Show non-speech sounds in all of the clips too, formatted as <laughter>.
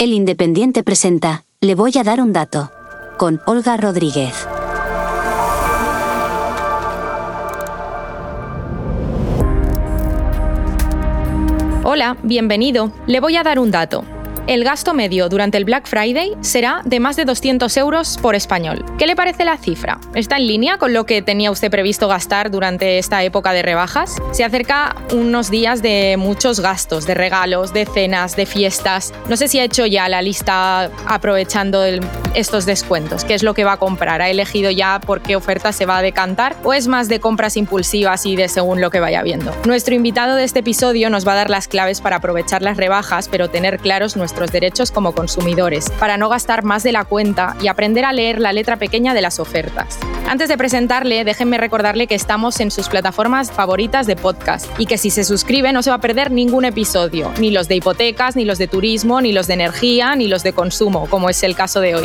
El Independiente presenta, le voy a dar un dato. Con Olga Rodríguez. Hola, bienvenido. Le voy a dar un dato el gasto medio durante el Black Friday será de más de 200 euros por español. ¿Qué le parece la cifra? ¿Está en línea con lo que tenía usted previsto gastar durante esta época de rebajas? Se acerca unos días de muchos gastos, de regalos, de cenas, de fiestas. No sé si ha hecho ya la lista aprovechando estos descuentos, qué es lo que va a comprar, ha elegido ya por qué oferta se va a decantar o es más de compras impulsivas y de según lo que vaya viendo. Nuestro invitado de este episodio nos va a dar las claves para aprovechar las rebajas, pero tener claros nuestros derechos como consumidores, para no gastar más de la cuenta y aprender a leer la letra pequeña de las ofertas. Antes de presentarle, déjenme recordarle que estamos en sus plataformas favoritas de podcast y que si se suscribe no se va a perder ningún episodio, ni los de hipotecas, ni los de turismo, ni los de energía, ni los de consumo, como es el caso de hoy.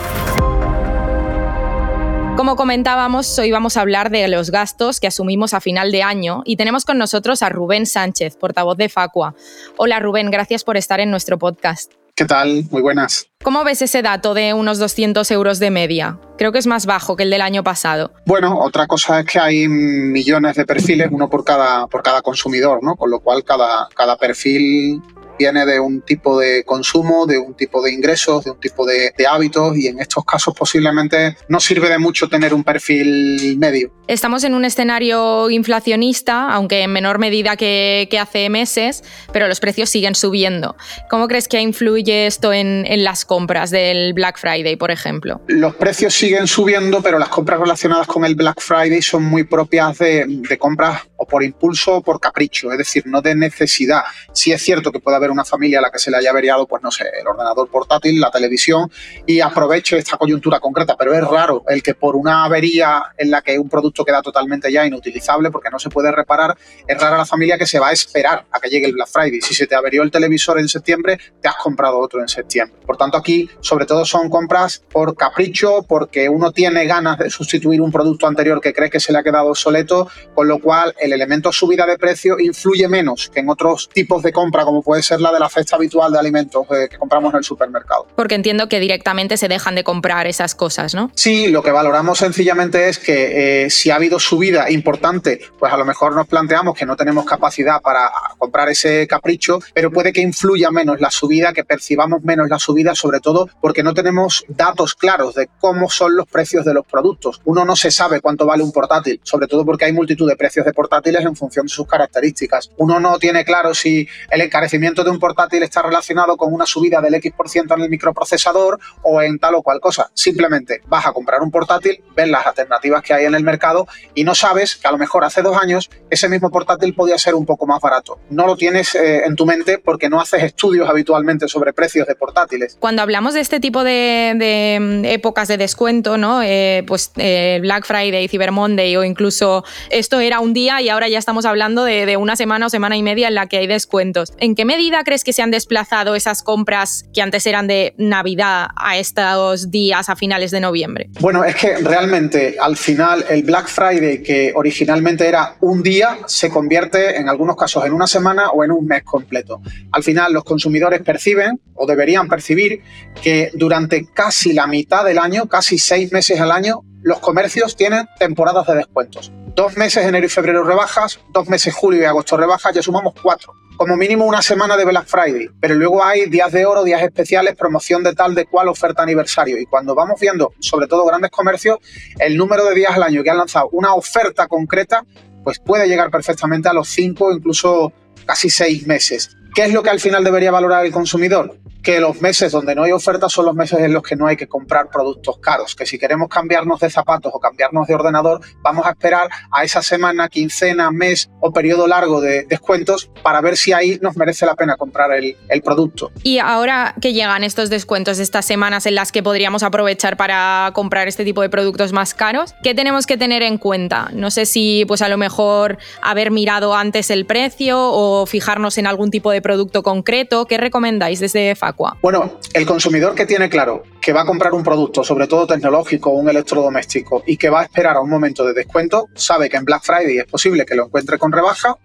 Como comentábamos, hoy vamos a hablar de los gastos que asumimos a final de año y tenemos con nosotros a Rubén Sánchez, portavoz de Facua. Hola Rubén, gracias por estar en nuestro podcast. ¿Qué tal? Muy buenas. ¿Cómo ves ese dato de unos 200 euros de media? Creo que es más bajo que el del año pasado. Bueno, otra cosa es que hay millones de perfiles, uno por cada, por cada consumidor, ¿no? Con lo cual cada, cada perfil viene de un tipo de consumo, de un tipo de ingresos, de un tipo de, hábitos y en estos casos posiblemente no sirve de mucho tener un perfil medio. Estamos en un escenario inflacionista, aunque en menor medida que, hace meses, pero los precios siguen subiendo. ¿Cómo crees que influye esto en, las compras del Black Friday, por ejemplo? Los precios siguen subiendo, pero las compras relacionadas con el Black Friday son muy propias de, de compras o por impulso o por capricho, es decir, no de necesidad. Sí es cierto que puede haber una familia a la que se le haya averiado, pues no sé, el ordenador portátil, la televisión, y aproveche esta coyuntura concreta. Pero es raro el que por una avería en la que un producto queda totalmente ya inutilizable porque no se puede reparar, es rara la familia que se va a esperar a que llegue el Black Friday. Si se te averió el televisor en septiembre, te has comprado otro en septiembre. Por tanto, aquí sobre todo son compras por capricho, porque uno tiene ganas de sustituir un producto anterior que cree que se le ha quedado obsoleto, con lo cual el elemento subida de precio influye menos que en otros tipos de compra, como puede ser la de la fecha habitual de alimentos eh, que compramos en el supermercado. Porque entiendo que directamente se dejan de comprar esas cosas, ¿no? Sí, lo que valoramos sencillamente es que eh, si ha habido subida importante, pues a lo mejor nos planteamos que no tenemos capacidad para comprar ese capricho, pero puede que influya menos la subida, que percibamos menos la subida, sobre todo porque no tenemos datos claros de cómo son los precios de los productos. Uno no se sabe cuánto vale un portátil, sobre todo porque hay multitud de precios de portátiles en función de sus características. Uno no tiene claro si el encarecimiento de un portátil está relacionado con una subida del X% en el microprocesador o en tal o cual cosa. Simplemente vas a comprar un portátil, ves las alternativas que hay en el mercado y no sabes que a lo mejor hace dos años ese mismo portátil podía ser un poco más barato. No lo tienes eh, en tu mente porque no haces estudios habitualmente sobre precios de portátiles. Cuando hablamos de este tipo de, mm, épocas de descuento, ¿no? Eh, pues eh, Black Friday, Cyber Monday o incluso esto era un día y ahora ya estamos hablando de, de una semana o semana y media en la que hay descuentos. ¿En qué medida crees que se han desplazado esas compras que antes eran de Navidad a estos días a finales de noviembre? Bueno, es que realmente al final el Black Friday, que originalmente era un día, se convierte en algunos casos en una semana o en un mes completo. Al final los consumidores perciben o deberían percibir que durante casi la mitad del año, casi seis meses al año, los comercios tienen temporadas de descuentos. Dos meses enero y febrero rebajas, dos meses julio y agosto rebajas, ya sumamos cuatro como mínimo una semana de Black Friday, pero luego hay días de oro, días especiales, promoción de tal, de cual, oferta aniversario. Y cuando vamos viendo, sobre todo grandes comercios, el número de días al año que han lanzado una oferta concreta, pues puede llegar perfectamente a los cinco, incluso casi seis meses. ¿Qué es lo que al final debería valorar el consumidor? Que los meses donde no hay ofertas son los meses en los que no hay que comprar productos caros, que si queremos cambiarnos de zapatos o cambiarnos de ordenador, vamos a esperar a esa semana, quincena, mes o periodo largo de descuentos para ver si ahí nos merece la pena comprar el, producto. Y ahora que llegan estos descuentos, estas semanas en las que podríamos aprovechar para comprar este tipo de productos más caros, ¿qué tenemos que tener en cuenta? No sé si pues a lo mejor haber mirado antes el precio o fijarnos en algún tipo de producto concreto. ¿Qué recomendáis desde FAC? Bueno, el consumidor que tiene claro que va a comprar un producto, sobre todo tecnológico o un electrodoméstico, y que va a esperar a un momento de descuento, sabe que en Black Friday es posible que lo encuentre con rebaja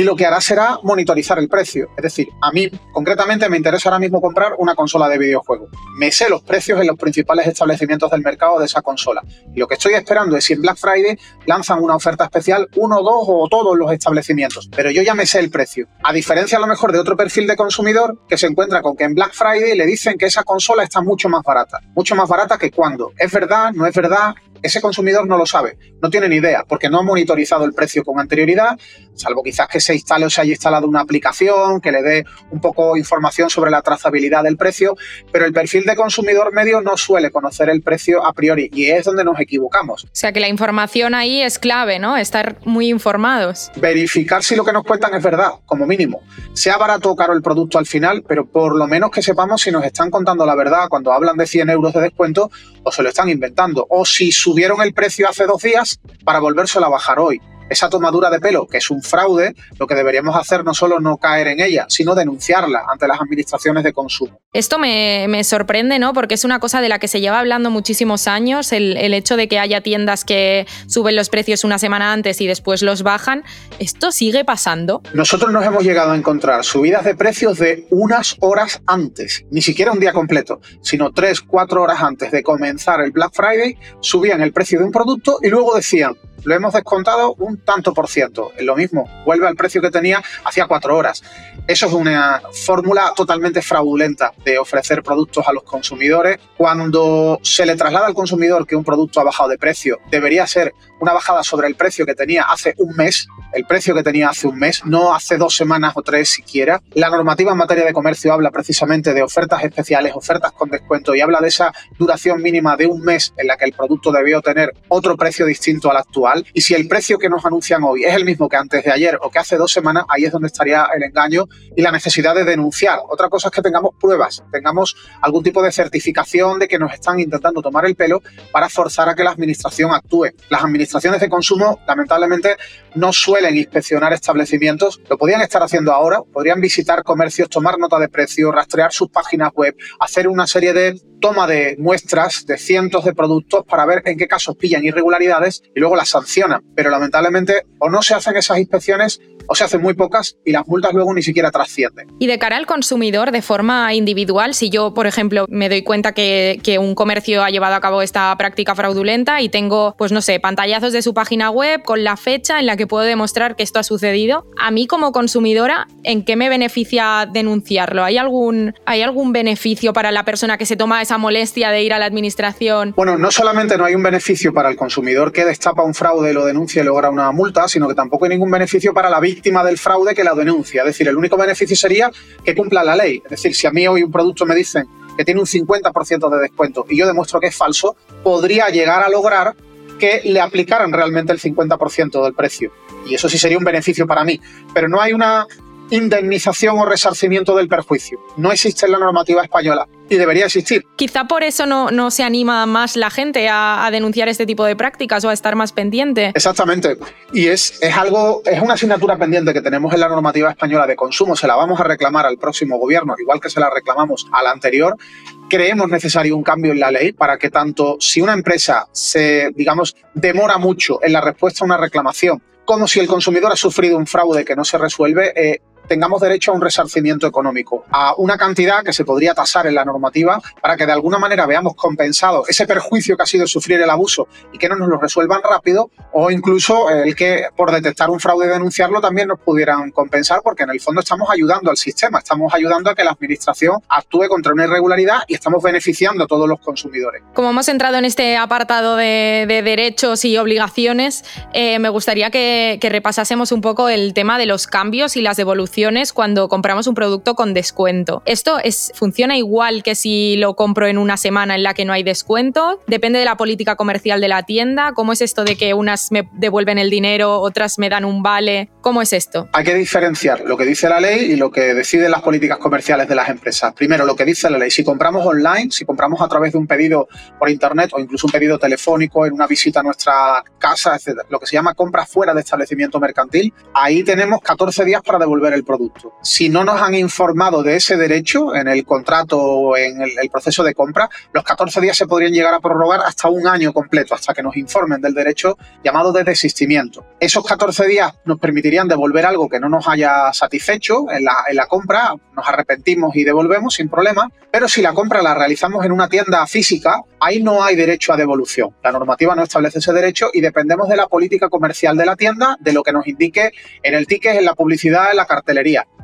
y lo que hará será monitorizar el precio. Es decir, a mí concretamente me interesa ahora mismo comprar una consola de videojuegos. Me sé los precios en los principales establecimientos del mercado de esa consola. Y lo que estoy esperando es si en Black Friday lanzan una oferta especial, uno, dos o todos los establecimientos. Pero yo ya me sé el precio. A diferencia a lo mejor de otro perfil de consumidor que se encuentra con que en Black Friday le dicen que esa consola está mucho más barata. Mucho más barata que cuando. ¿Es verdad? ¿No es verdad? Ese consumidor no lo sabe, no tiene ni idea, porque no ha monitorizado el precio con anterioridad, salvo quizás que se instale o se haya instalado una aplicación que le dé un poco información sobre la trazabilidad del precio, pero el perfil de consumidor medio no suele conocer el precio a priori y es donde nos equivocamos. O sea que la información ahí es clave, ¿no? Estar muy informados. Verificar si lo que nos cuentan es verdad, como mínimo. Sea barato o caro el producto al final, pero por lo menos que sepamos si nos están contando la verdad cuando hablan de 100 euros de descuento o se lo están inventando, o si su subieron el precio hace dos días para volvérselo a bajar hoy esa tomadura de pelo, que es un fraude, lo que deberíamos hacer no solo no caer en ella, sino denunciarla ante las administraciones de consumo. Esto me, sorprende, ¿no? Porque es una cosa de la que se lleva hablando muchísimos años, el, el, hecho de que haya tiendas que suben los precios una semana antes y después los bajan. ¿Esto sigue pasando? Nosotros nos hemos llegado a encontrar subidas de precios de unas horas antes, ni siquiera un día completo, sino tres, cuatro horas antes de comenzar el Black Friday, subían el precio de un producto y luego decían, lo hemos descontado un tanto por ciento. Es lo mismo, vuelve al precio que tenía hacía cuatro horas. Eso es una fórmula totalmente fraudulenta de ofrecer productos a los consumidores. Cuando se le traslada al consumidor que un producto ha bajado de precio, debería ser una bajada sobre el precio que tenía hace un mes, el precio que tenía hace un mes, no hace dos semanas o tres siquiera. La normativa en materia de comercio habla precisamente de ofertas especiales, ofertas con descuento y habla de esa duración mínima de un mes en la que el producto debió tener otro precio distinto al actual. Y si el precio que nos anuncian hoy es el mismo que antes de ayer o que hace dos semanas, ahí es donde estaría el engaño y la necesidad de denunciar. Otra cosa es que tengamos pruebas, tengamos algún tipo de certificación de que nos están intentando tomar el pelo para forzar a que la administración actúe. Las administraciones de consumo, lamentablemente, no suelen inspeccionar establecimientos. Lo podrían estar haciendo ahora, podrían visitar comercios, tomar nota de precio, rastrear sus páginas web, hacer una serie de toma de muestras de cientos de productos para ver en qué casos pillan irregularidades y luego las sancionan. Pero lamentablemente o no se hacen esas inspecciones o se hacen muy pocas y las multas luego ni siquiera trascienden. Y de cara al consumidor, de forma individual, si yo, por ejemplo, me doy cuenta que, un comercio ha llevado a cabo esta práctica fraudulenta y tengo, pues no sé, pantallazos de su página web con la fecha en la que puedo demostrar que esto ha sucedido, a mí como consumidora, ¿en qué me beneficia denunciarlo? ¿Hay algún, ¿hay algún beneficio para la persona que se toma esa molestia de ir a la administración? Bueno, no solamente no hay un beneficio para el consumidor que destapa un fraude, lo denuncia y logra una multa, sino que tampoco hay ningún beneficio para la víctima del fraude que la denuncia. Es decir, el único beneficio sería que cumpla la ley. Es decir, si a mí hoy un producto me dicen que tiene un 50% de descuento y yo demuestro que es falso, podría llegar a lograr que le aplicaran realmente el 50% del precio. Y eso sí sería un beneficio para mí. Pero no hay una indemnización o resarcimiento del perjuicio. No existe en la normativa española y debería existir. Quizá por eso no, no se anima más la gente a, denunciar este tipo de prácticas o a estar más pendiente. Exactamente. Y es, es algo, es una asignatura pendiente que tenemos en la normativa española de consumo. Se la vamos a reclamar al próximo gobierno, igual que se la reclamamos al anterior. Creemos necesario un cambio en la ley para que tanto si una empresa se, digamos, demora mucho en la respuesta a una reclamación, como si el consumidor ha sufrido un fraude que no se resuelve, eh, tengamos derecho a un resarcimiento económico, a una cantidad que se podría tasar en la normativa para que de alguna manera veamos compensado ese perjuicio que ha sido sufrir el abuso y que no nos lo resuelvan rápido o incluso el que por detectar un fraude y denunciarlo también nos pudieran compensar porque en el fondo estamos ayudando al sistema, estamos ayudando a que la administración actúe contra una irregularidad y estamos beneficiando a todos los consumidores. Como hemos entrado en este apartado de, derechos y obligaciones, eh, me gustaría que, que repasásemos un poco el tema de los cambios y las devoluciones cuando compramos un producto con descuento. Esto es, funciona igual que si lo compro en una semana en la que no hay descuento. Depende de la política comercial de la tienda. ¿Cómo es esto de que unas me devuelven el dinero, otras me dan un vale? ¿Cómo es esto? Hay que diferenciar lo que dice la ley y lo que deciden las políticas comerciales de las empresas. Primero, lo que dice la ley. Si compramos online, si compramos a través de un pedido por internet o incluso un pedido telefónico en una visita a nuestra casa, etc., lo que se llama compra fuera de establecimiento mercantil, ahí tenemos 14 días para devolver el producto. Si no nos han informado de ese derecho en el contrato o en el, proceso de compra, los 14 días se podrían llegar a prorrogar hasta un año completo, hasta que nos informen del derecho llamado de desistimiento. Esos 14 días nos permitirían devolver algo que no nos haya satisfecho en la, compra, nos arrepentimos y devolvemos sin problema, pero si la compra la realizamos en una tienda física, ahí no hay derecho a devolución. La normativa no establece ese derecho y dependemos de la política comercial de la tienda, de lo que nos indique en el ticket, en la publicidad, en la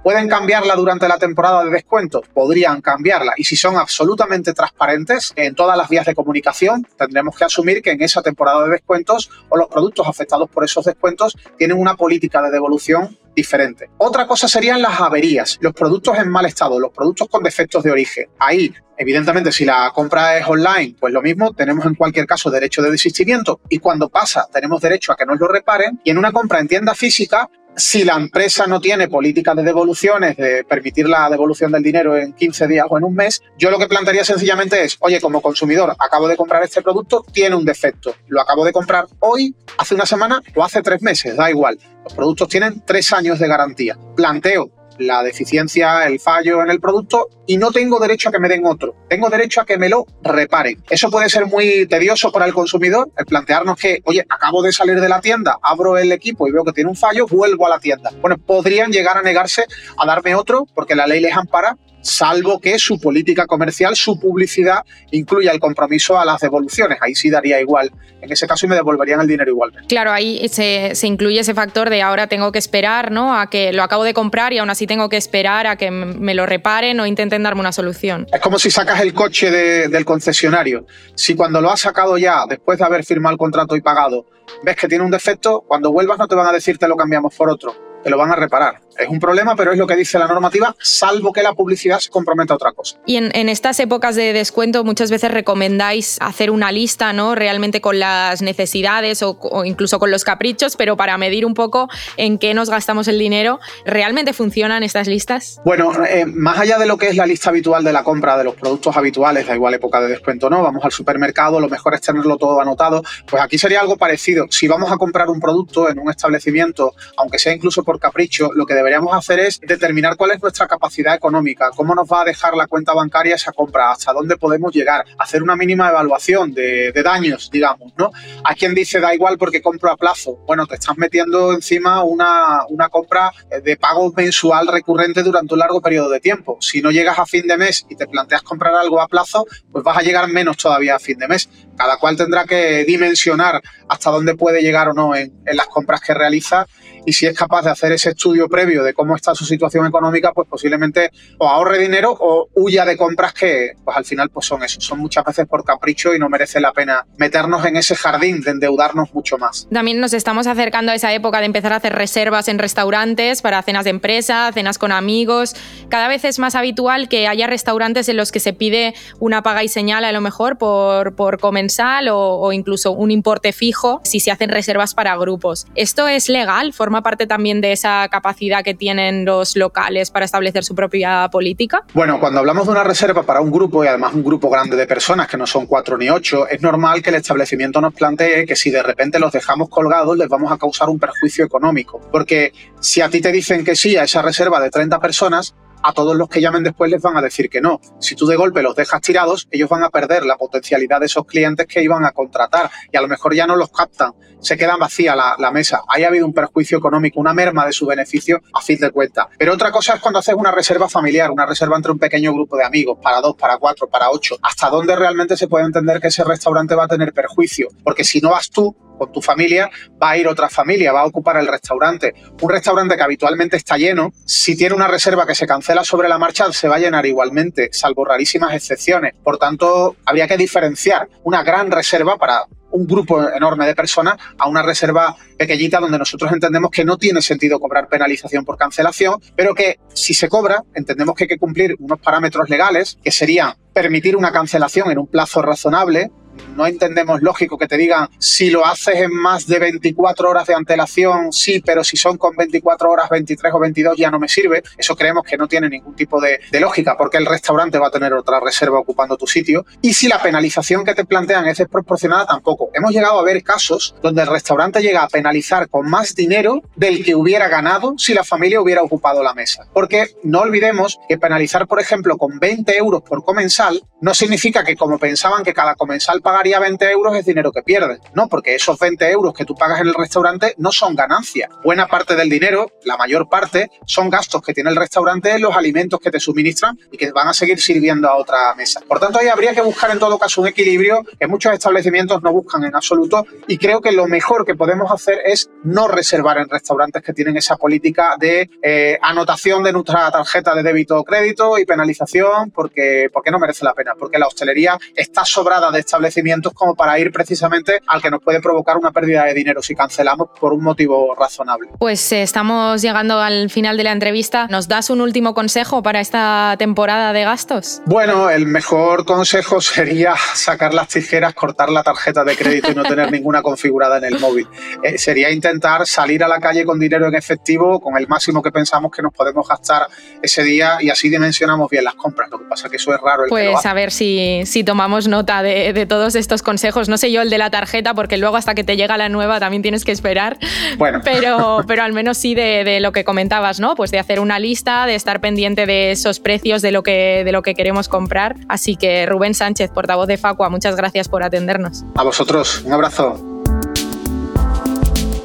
¿Pueden cambiarla durante la temporada de descuentos? Podrían cambiarla. Y si son absolutamente transparentes en todas las vías de comunicación, tendremos que asumir que en esa temporada de descuentos o los productos afectados por esos descuentos tienen una política de devolución diferente. Otra cosa serían las averías, los productos en mal estado, los productos con defectos de origen. Ahí, evidentemente, si la compra es online, pues lo mismo, tenemos en cualquier caso derecho de desistimiento y cuando pasa tenemos derecho a que nos lo reparen. Y en una compra en tienda física, si la empresa no tiene política de devoluciones, de permitir la devolución del dinero en 15 días o en un mes, yo lo que plantearía sencillamente es, oye, como consumidor, acabo de comprar este producto, tiene un defecto. Lo acabo de comprar hoy, hace una semana o hace tres meses, da igual. Los productos tienen tres años de garantía. Planteo la deficiencia, el fallo en el producto y no tengo derecho a que me den otro. Tengo derecho a que me lo reparen. Eso puede ser muy tedioso para el consumidor, el plantearnos que, oye, acabo de salir de la tienda, abro el equipo y veo que tiene un fallo, vuelvo a la tienda. Bueno, podrían llegar a negarse a darme otro porque la ley les ampara salvo que su política comercial, su publicidad, incluya el compromiso a las devoluciones. Ahí sí daría igual. En ese caso me devolverían el dinero igualmente. Claro, ahí se, se, incluye ese factor de ahora tengo que esperar, ¿no? A que lo acabo de comprar y aún así tengo que esperar a que me lo reparen o intenten darme una solución. Es como si sacas el coche de, del concesionario. Si cuando lo has sacado ya, después de haber firmado el contrato y pagado, ves que tiene un defecto, cuando vuelvas no te van a decir te lo cambiamos por otro te lo van a reparar. Es un problema, pero es lo que dice la normativa, salvo que la publicidad se comprometa a otra cosa. Y en, en, estas épocas de descuento muchas veces recomendáis hacer una lista, ¿no? Realmente con las necesidades o, o, incluso con los caprichos, pero para medir un poco en qué nos gastamos el dinero. ¿Realmente funcionan estas listas? Bueno, eh, más allá de lo que es la lista habitual de la compra de los productos habituales, da igual época de descuento no, vamos al supermercado, lo mejor es tenerlo todo anotado, pues aquí sería algo parecido. Si vamos a comprar un producto en un establecimiento, aunque sea incluso por capricho, lo que deberíamos hacer es determinar cuál es nuestra capacidad económica, cómo nos va a dejar la cuenta bancaria esa compra, hasta dónde podemos llegar, hacer una mínima evaluación de, daños, digamos, ¿no? Hay quien dice da igual porque compro a plazo. Bueno, te estás metiendo encima una, una compra de pago mensual recurrente durante un largo periodo de tiempo. Si no llegas a fin de mes y te planteas comprar algo a plazo, pues vas a llegar menos todavía a fin de mes. Cada cual tendrá que dimensionar hasta dónde puede llegar o no en, en las compras que realiza y si es capaz de hacer ese estudio previo de cómo está su situación económica, pues posiblemente o ahorre dinero o huya de compras que pues al final pues son eso, son muchas veces por capricho y no merece la pena meternos en ese jardín de endeudarnos mucho más. También nos estamos acercando a esa época de empezar a hacer reservas en restaurantes para cenas de empresa, cenas con amigos. Cada vez es más habitual que haya restaurantes en los que se pide una paga y señal a lo mejor por, por comensal o, o incluso un importe fijo si se hacen reservas para grupos. ¿Esto es legal? ¿Forma parte también de esa capacidad que tienen los locales para establecer su propia política? Bueno, cuando hablamos de una reserva para un grupo y además un grupo grande de personas que no son cuatro ni ocho, es normal que el establecimiento nos plantee que si de repente los dejamos colgados les vamos a causar un perjuicio económico. Porque si a ti te dicen que sí a esa reserva de 30 personas, a todos los que llamen después les van a decir que no. Si tú de golpe los dejas tirados, ellos van a perder la potencialidad de esos clientes que iban a contratar y a lo mejor ya no los captan, se quedan vacía la, mesa. Ahí ha habido un perjuicio económico, una merma de su beneficio a fin de cuentas. Pero otra cosa es cuando haces una reserva familiar, una reserva entre un pequeño grupo de amigos, para dos, para cuatro, para ocho. ¿Hasta dónde realmente se puede entender que ese restaurante va a tener perjuicio? Porque si no vas tú, con tu familia, va a ir otra familia, va a ocupar el restaurante. Un restaurante que habitualmente está lleno, si tiene una reserva que se cancela sobre la marcha, se va a llenar igualmente, salvo rarísimas excepciones. Por tanto, habría que diferenciar una gran reserva para un grupo enorme de personas a una reserva pequeñita donde nosotros entendemos que no tiene sentido cobrar penalización por cancelación, pero que si se cobra, entendemos que hay que cumplir unos parámetros legales, que serían permitir una cancelación en un plazo razonable, no entendemos lógico que te digan si lo haces en más de 24 horas de antelación, sí, pero si son con 24 horas, 23 o 22 ya no me sirve. Eso creemos que no tiene ningún tipo de, lógica porque el restaurante va a tener otra reserva ocupando tu sitio. Y si la penalización que te plantean es desproporcionada, tampoco. Hemos llegado a ver casos donde el restaurante llega a penalizar con más dinero del que hubiera ganado si la familia hubiera ocupado la mesa. Porque no olvidemos que penalizar, por ejemplo, con 20 euros por comensal no significa que como pensaban que cada comensal pagaría 20 euros es dinero que pierdes. No, porque esos 20 euros que tú pagas en el restaurante no son ganancia. Buena parte del dinero, la mayor parte, son gastos que tiene el restaurante en los alimentos que te suministran y que van a seguir sirviendo a otra mesa. Por tanto, ahí habría que buscar en todo caso un equilibrio que muchos establecimientos no buscan en absoluto y creo que lo mejor que podemos hacer es no reservar en restaurantes que tienen esa política de eh, anotación de nuestra tarjeta de débito o crédito y penalización porque, porque no merece la pena, porque la hostelería está sobrada de establecimientos como para ir precisamente al que nos puede provocar una pérdida de dinero si cancelamos por un motivo razonable. Pues eh, estamos llegando al final de la entrevista. ¿Nos das un último consejo para esta temporada de gastos? Bueno, el mejor consejo sería sacar las tijeras, cortar la tarjeta de crédito y no tener ninguna configurada en el móvil. Eh, sería intentar salir a la calle con dinero en efectivo, con el máximo que pensamos que nos podemos gastar ese día y así dimensionamos bien las compras. Lo que pasa es que eso es raro. El pues a ver si, si tomamos nota de, de, todos estos consejos. No sé yo el de la tarjeta, porque luego hasta que te llega la nueva también tienes que esperar. Bueno. Pero, <laughs> pero al menos sí de, de lo que comentabas, ¿no? Pues de hacer una lista, de estar pendiente de esos precios, de lo que, de lo que queremos comprar. Así que Rubén Sánchez, portavoz de Facua, muchas gracias por atendernos. A vosotros, un abrazo.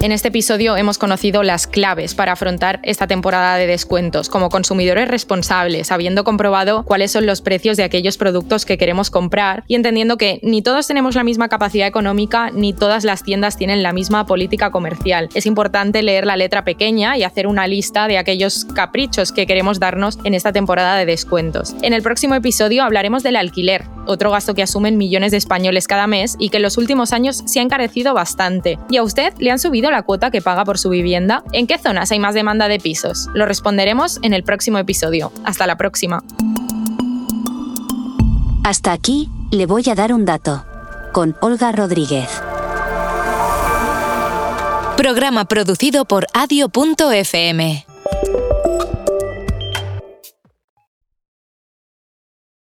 En este episodio hemos conocido las claves para afrontar esta temporada de descuentos como consumidores responsables, habiendo comprobado cuáles son los precios de aquellos productos que queremos comprar y entendiendo que ni todos tenemos la misma capacidad económica ni todas las tiendas tienen la misma política comercial. Es importante leer la letra pequeña y hacer una lista de aquellos caprichos que queremos darnos en esta temporada de descuentos. En el próximo episodio hablaremos del alquiler, otro gasto que asumen millones de españoles cada mes y que en los últimos años se ha encarecido bastante. ¿Y a usted le han subido la cuota que paga por su vivienda? ¿En qué zonas hay más demanda de pisos? Lo responderemos en el próximo episodio. Hasta la próxima. Hasta aquí, le voy a dar un dato. Con Olga Rodríguez. Programa producido por adio.fm.